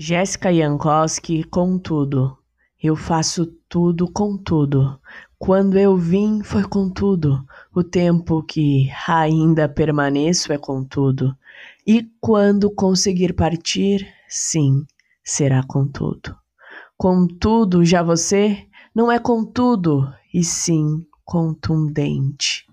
Jéssica Jankowski contudo. Eu faço tudo contudo. Quando eu vim foi contudo. O tempo que ainda permaneço é contudo. E quando conseguir partir, sim, será contudo. Contudo, já você não é contudo, e sim contundente.